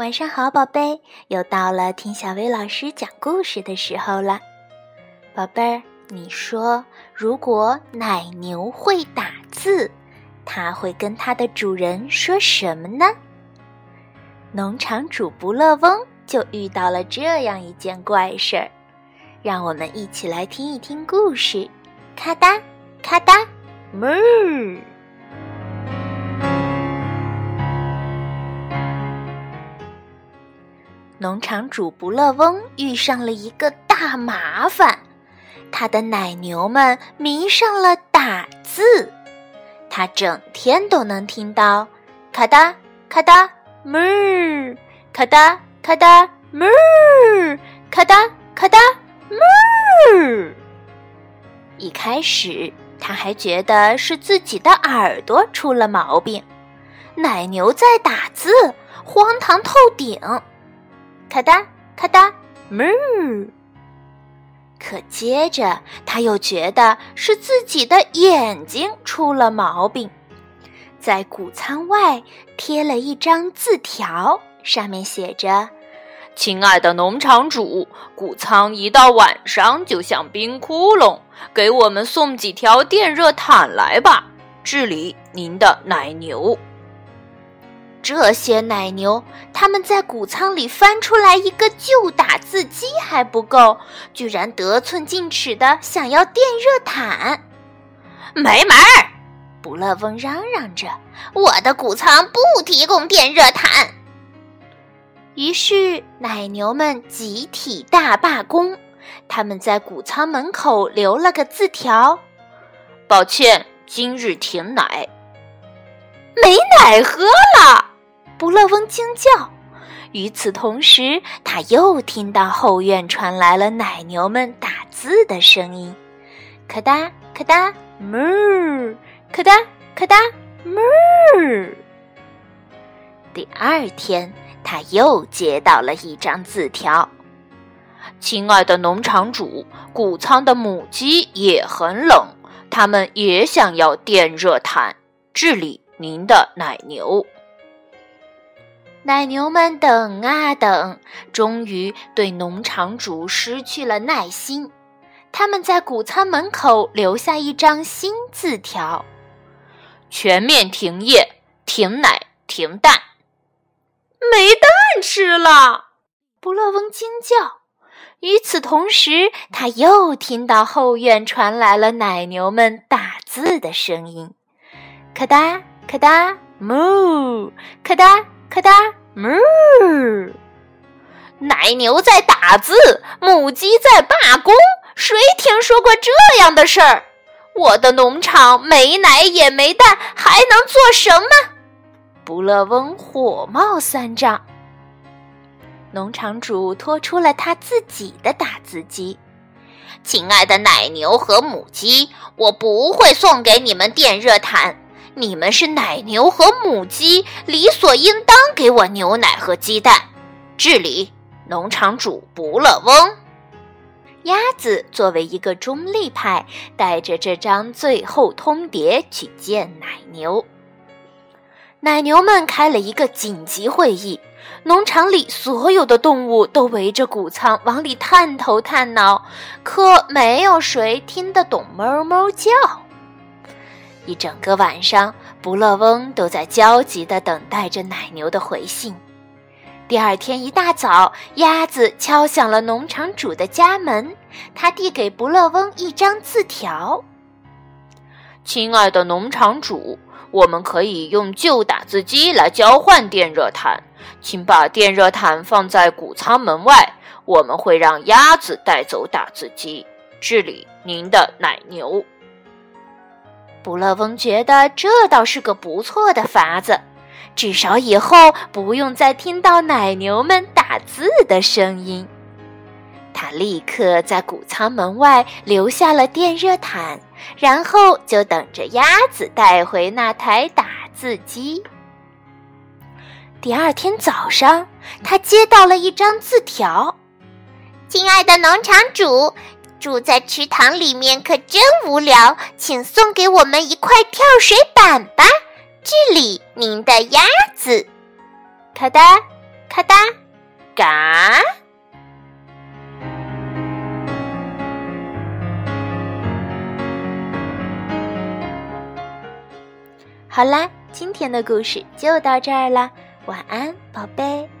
晚上好，宝贝，又到了听小薇老师讲故事的时候了。宝贝儿，你说，如果奶牛会打字，它会跟它的主人说什么呢？农场主不乐翁就遇到了这样一件怪事儿，让我们一起来听一听故事。咔哒，咔哒，哞农场主不乐翁遇上了一个大麻烦，他的奶牛们迷上了打字，他整天都能听到咔哒咔哒哞儿，咔哒咔哒哞儿，咔哒咔哒哞儿。一开始他还觉得是自己的耳朵出了毛病，奶牛在打字，荒唐透顶。咔哒咔哒，哞儿。可接着他又觉得是自己的眼睛出了毛病，在谷仓外贴了一张字条，上面写着：“亲爱的农场主，谷仓一到晚上就像冰窟窿，给我们送几条电热毯来吧。治理您的奶牛。”这些奶牛，他们在谷仓里翻出来一个旧打字机还不够，居然得寸进尺的想要电热毯。没门儿！不乐翁嚷嚷着：“我的谷仓不提供电热毯。”于是奶牛们集体大罢工，他们在谷仓门口留了个字条：“抱歉，今日停奶，没奶喝了。”不乐翁惊叫。与此同时，他又听到后院传来了奶牛们打字的声音：咔哒咔哒哞儿，咔哒咔哒哞儿。第二天，他又接到了一张字条：“亲爱的农场主，谷仓的母鸡也很冷，它们也想要电热毯，治理您的奶牛。”奶牛们等啊等，终于对农场主失去了耐心。他们在谷仓门口留下一张新字条：“全面停业，停奶，停蛋，没蛋吃了。”不乐翁惊叫。与此同时，他又听到后院传来了奶牛们打字的声音：“咔哒咔哒，哞，咔哒。”咔哒，哞儿！奶牛在打字，母鸡在罢工，谁听说过这样的事儿？我的农场没奶也没蛋，还能做什么？不乐翁火冒三丈。农场主拖出了他自己的打字机。亲爱的奶牛和母鸡，我不会送给你们电热毯。你们是奶牛和母鸡，理所应当给我牛奶和鸡蛋。治理农场主不乐翁。鸭子作为一个中立派，带着这张最后通牒去见奶牛。奶牛们开了一个紧急会议，农场里所有的动物都围着谷仓往里探头探脑，可没有谁听得懂哞哞叫。一整个晚上，不乐翁都在焦急地等待着奶牛的回信。第二天一大早，鸭子敲响了农场主的家门，他递给不乐翁一张字条：“亲爱的农场主，我们可以用旧打字机来交换电热毯，请把电热毯放在谷仓门外，我们会让鸭子带走打字机，治理您的奶牛。”不勒翁觉得这倒是个不错的法子，至少以后不用再听到奶牛们打字的声音。他立刻在谷仓门外留下了电热毯，然后就等着鸭子带回那台打字机。第二天早上，他接到了一张字条：“亲爱的农场主。”住在池塘里面可真无聊请送给我们一块跳水板吧治理您的鸭子。咔哒咔哒嘎。好啦今天的故事就到这儿啦晚安宝贝。